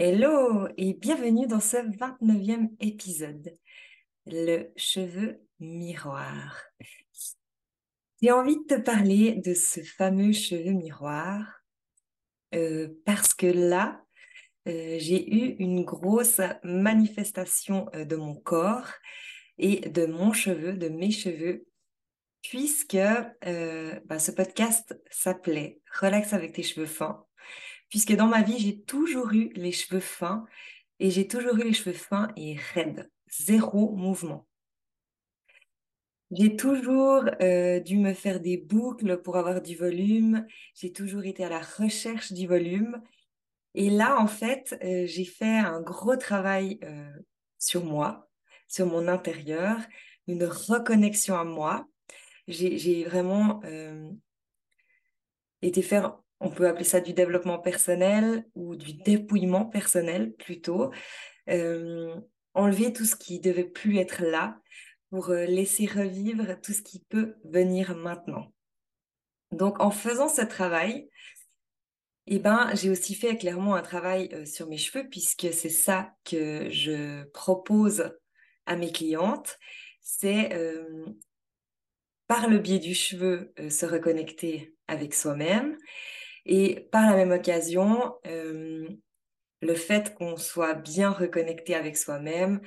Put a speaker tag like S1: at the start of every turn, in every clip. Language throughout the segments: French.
S1: Hello et bienvenue dans ce 29e épisode, le cheveu miroir. J'ai envie de te parler de ce fameux cheveu miroir euh, parce que là, euh, j'ai eu une grosse manifestation euh, de mon corps et de mon cheveu, de mes cheveux, puisque bah, ce podcast s'appelait Relax avec tes cheveux fins puisque dans ma vie, j'ai toujours eu les cheveux fins et j'ai toujours eu les cheveux fins et raides, zéro mouvement. J'ai toujours euh, dû me faire des boucles pour avoir du volume. J'ai toujours été à la recherche du volume. Et là, en fait, euh, j'ai fait un gros travail euh, sur moi, sur mon intérieur, une reconnexion à moi. J'ai vraiment été faire on peut appeler ça du développement personnel ou du dépouillement personnel plutôt. Euh, enlever tout ce qui devait plus être là pour euh, laisser revivre tout ce qui peut venir maintenant. Donc en faisant ce travail, eh ben, j'ai aussi fait clairement un travail euh, sur mes cheveux puisque c'est ça que je propose à mes clientes. C'est par le biais du cheveu se reconnecter avec soi-même et par la même occasion, euh, le fait qu'on soit bien reconnecté avec soi-même,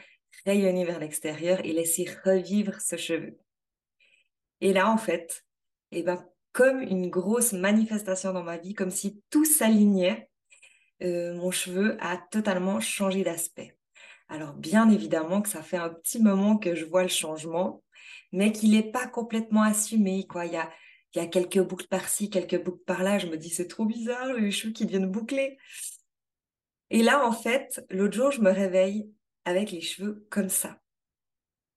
S1: rayonner vers l'extérieur et laisser revivre ce cheveu. Et là, en fait, eh ben, comme une grosse manifestation dans ma vie, comme si tout s'alignait, euh, mon cheveu a totalement changé d'aspect. Alors bien évidemment que ça fait un petit moment que je vois le changement, mais qu'il n'est pas complètement assumé. Quoi. Il y a, il y a quelques boucles par-ci, quelques boucles par-là. Je me dis, c'est trop bizarre, les cheveux qui deviennent bouclés. Et là, en fait, l'autre jour, je me réveille avec les cheveux comme ça,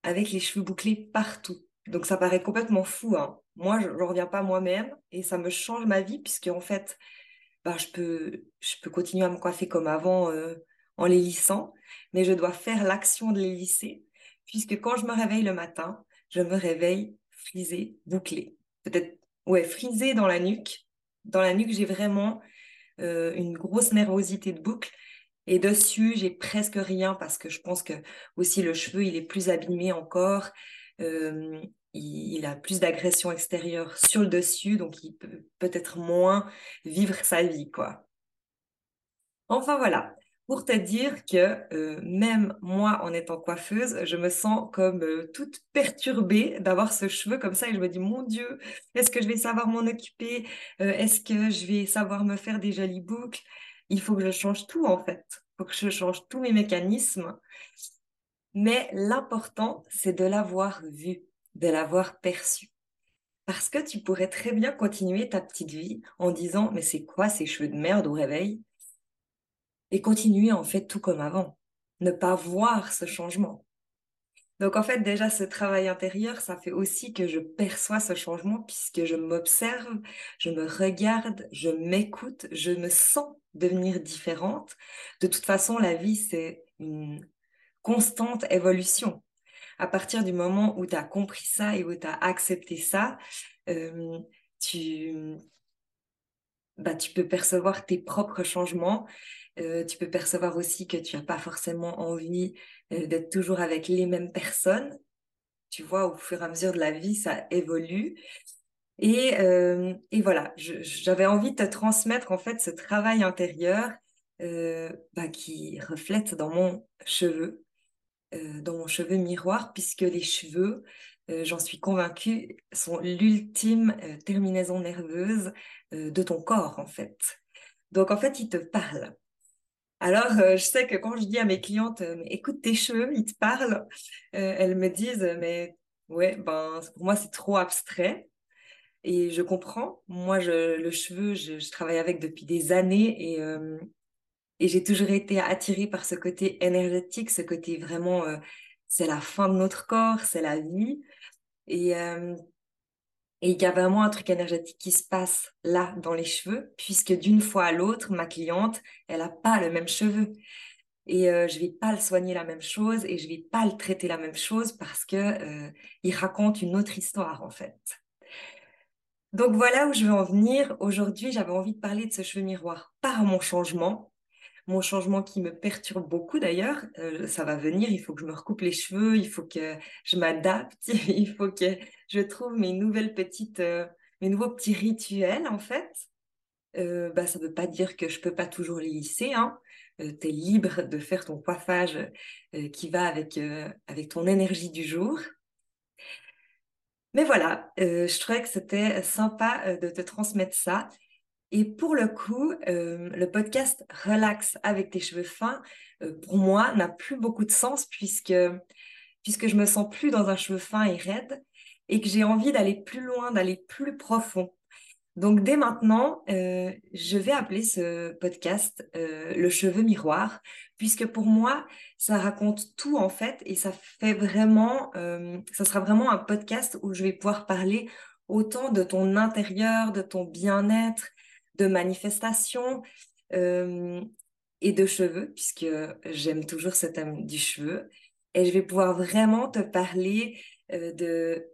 S1: avec les cheveux bouclés partout. Donc, ça paraît complètement fou. Hein. Moi, je ne reviens pas moi-même et ça me change ma vie puisque, en fait, bah, je, peux, je peux continuer à me coiffer comme avant euh, en les lissant, mais je dois faire l'action de les lisser puisque quand je me réveille le matin, je me réveille frisé, bouclé. Peut-être ouais, frisé dans la nuque. Dans la nuque, j'ai vraiment euh, une grosse nervosité de boucle. Et dessus, j'ai presque rien parce que je pense que aussi le cheveu, il est plus abîmé encore. Euh, il, a plus d'agression extérieure sur le dessus, donc il peut peut-être moins vivre sa vie, quoi. Enfin voilà, pour te dire que euh, même moi, en étant coiffeuse, je me sens comme euh, toute perturbée d'avoir ce cheveu comme ça et je me dis, mon Dieu, est-ce que je vais savoir m'en occuper? Euh, Est-ce que je vais savoir me faire des jolies boucles? Il faut que je change tout en fait. Il faut que je change tous mes mécanismes. Mais l'important, c'est de l'avoir vu, de l'avoir perçu. Parce que tu pourrais très bien continuer ta petite vie en disant, mais c'est quoi ces cheveux de merde au réveil? Et continuer en fait tout comme avant, ne pas voir ce changement. Donc en fait déjà ce travail intérieur, ça fait aussi que je perçois ce changement puisque je m'observe, je me regarde, je m'écoute, je me sens devenir différente. De toute façon, la vie, c'est une constante évolution. À partir du moment où tu as compris ça et où tu as accepté ça, euh, tu, bah, tu peux percevoir tes propres changements euh, tu peux percevoir aussi que tu n'as pas forcément envie euh, d'être toujours avec les mêmes personnes. Tu vois, au fur et à mesure de la vie, ça évolue. Et, euh, et voilà, j'avais envie de te transmettre en fait ce travail intérieur bah, qui reflète dans mon cheveu. dans mon cheveu miroir, puisque les cheveux, j'en suis convaincue, sont l'ultime terminaison nerveuse de ton corps, en fait. Donc, en fait, ils te parlent. Alors, je sais que quand je dis à mes clientes, écoute tes cheveux, ils te parlent, elles me disent, mais ouais, ben, pour moi, c'est trop abstrait. Et je comprends. Moi, le cheveu, je, travaille avec depuis des années et, euh, et j'ai toujours été attirée par ce côté énergétique, ce côté vraiment, euh, c'est la fin de notre corps, c'est la vie. Et, euh, il y a vraiment un truc énergétique qui se passe là, dans les cheveux, puisque d'une fois à l'autre, ma cliente, elle n'a pas le même cheveu. Et je vais pas le soigner la même chose et je vais pas le traiter la même chose parce que il raconte une autre histoire en fait. Donc voilà où je veux en venir. Aujourd'hui, j'avais envie de parler de ce cheveu miroir par mon changement. Mon changement qui me perturbe beaucoup d'ailleurs, euh, ça va venir, il faut que je me recoupe les cheveux, il faut que je m'adapte, il faut que je trouve mes nouvelles petites, euh, mes nouveaux petits rituels en fait. Euh, bah, ça ne veut pas dire que je peux pas toujours les lisser. Hein. tu es libre de faire ton coiffage qui va avec, avec ton énergie du jour. Mais voilà, je trouvais que c'était sympa de te transmettre ça. Et pour le coup, euh, le podcast Relax avec tes cheveux fins, pour moi, n'a plus beaucoup de sens puisque, puisque je me sens plus dans un cheveu fin et raide et que j'ai envie d'aller plus loin, d'aller plus profond. Donc dès maintenant, euh, je vais appeler ce podcast euh, le cheveu miroir, puisque pour moi, ça raconte tout en fait, et ça fait vraiment, euh, ça sera vraiment un podcast où je vais pouvoir parler autant de ton intérieur, de ton bien-être, de manifestation et de cheveux, puisque j'aime toujours ce thème du cheveu, et je vais pouvoir vraiment te parler de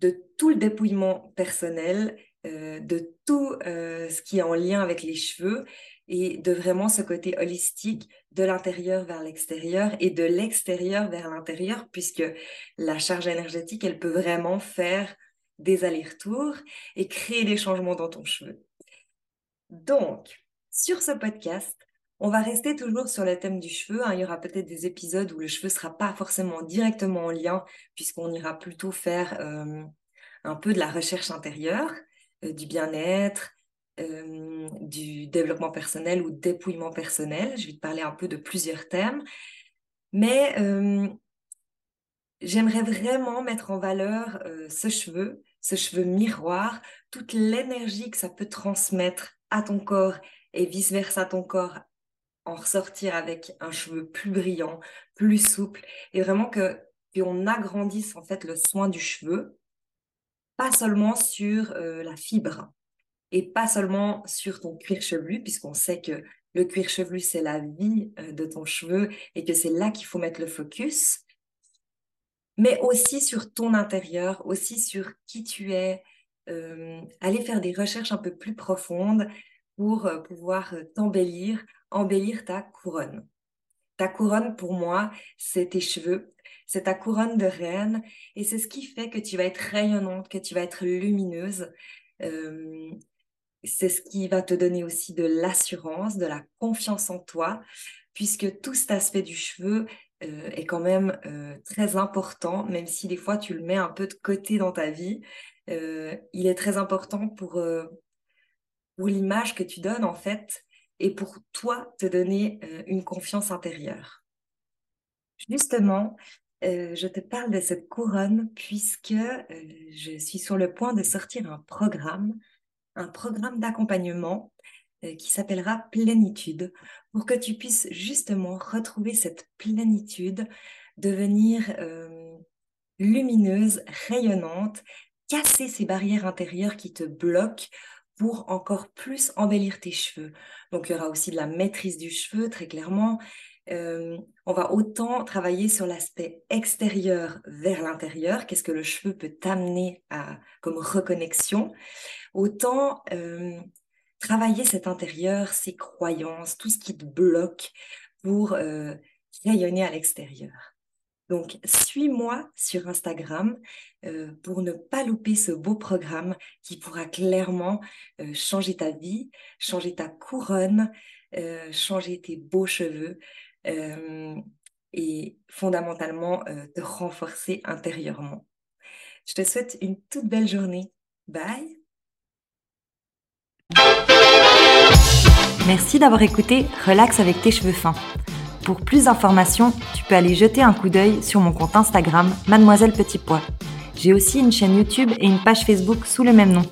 S1: de tout le dépouillement personnel euh, de tout euh, ce qui est en lien avec les cheveux et de vraiment ce côté holistique de l'intérieur vers l'extérieur et de l'extérieur vers l'intérieur, puisque la charge énergétique, elle peut vraiment faire des allers-retours et créer des changements dans ton cheveu. Donc, sur ce podcast, on va rester toujours sur le thème du cheveu. Hein. Il y aura peut-être des épisodes où le cheveu ne sera pas forcément directement en lien, puisqu'on ira plutôt faire euh, un peu de la recherche intérieure. Euh, du bien-être, euh, du développement personnel ou dépouillement personnel. Je vais te parler un peu de plusieurs thèmes. Mais j'aimerais vraiment mettre en valeur ce cheveu, ce cheveu miroir, toute l'énergie que ça peut transmettre à ton corps et vice-versa ton corps en ressortir avec un cheveu plus brillant, plus souple. Et vraiment que qu'on agrandisse en fait le soin du cheveu pas seulement sur euh, la fibre et pas seulement sur ton cuir chevelu, puisqu'on sait que le cuir chevelu, c'est la vie euh, de ton cheveu et que c'est là qu'il faut mettre le focus, mais aussi sur ton intérieur, aussi sur qui tu es, aller faire des recherches un peu plus profondes pour pouvoir t'embellir, embellir ta couronne. Ta couronne, pour moi, c'est tes cheveux, c'est ta couronne de reine et c'est ce qui fait que tu vas être rayonnante, que tu vas être lumineuse. Euh, c'est ce qui va te donner aussi de l'assurance, de la confiance en toi, puisque tout cet aspect du cheveu euh, est quand même euh, très important, même si des fois tu le mets un peu de côté dans ta vie. Il est très important pour, pour l'image que tu donnes en fait et pour toi te donner une confiance intérieure. Justement, euh, je te parle de cette couronne puisque euh, je suis sur le point de sortir un programme, un programme d'accompagnement euh, qui s'appellera Plénitude, pour que tu puisses justement retrouver cette plénitude, devenir lumineuse, rayonnante, casser ces barrières intérieures qui te bloquent pour encore plus embellir tes cheveux. Donc il y aura aussi de la maîtrise du cheveu, très clairement, euh, on va autant travailler sur l'aspect extérieur vers l'intérieur, qu'est-ce que le cheveu peut t'amener comme reconnexion, autant euh, travailler cet intérieur, ses croyances, tout ce qui te bloque pour euh, rayonner à l'extérieur. Donc, suis-moi sur Instagram pour ne pas louper ce beau programme qui pourra clairement changer ta vie, changer ta couronne, changer tes beaux cheveux, euh, et fondamentalement te renforcer intérieurement. Je te souhaite une toute belle journée. Bye
S2: Merci d'avoir écouté Relax avec tes cheveux fins. Pour plus d'informations, tu peux aller jeter un coup d'œil sur mon compte Instagram Mademoiselle Petit Pois. J'ai aussi une chaîne YouTube et une page Facebook sous le même nom.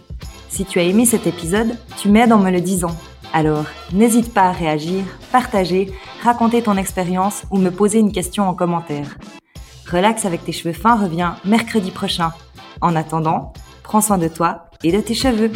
S2: Si tu as aimé cet épisode, tu m'aides en me le disant. Alors, n'hésite pas à réagir, partager, raconter ton expérience ou me poser une question en commentaire. Relax avec tes cheveux fins revient mercredi prochain. En attendant, prends soin de toi et de tes cheveux.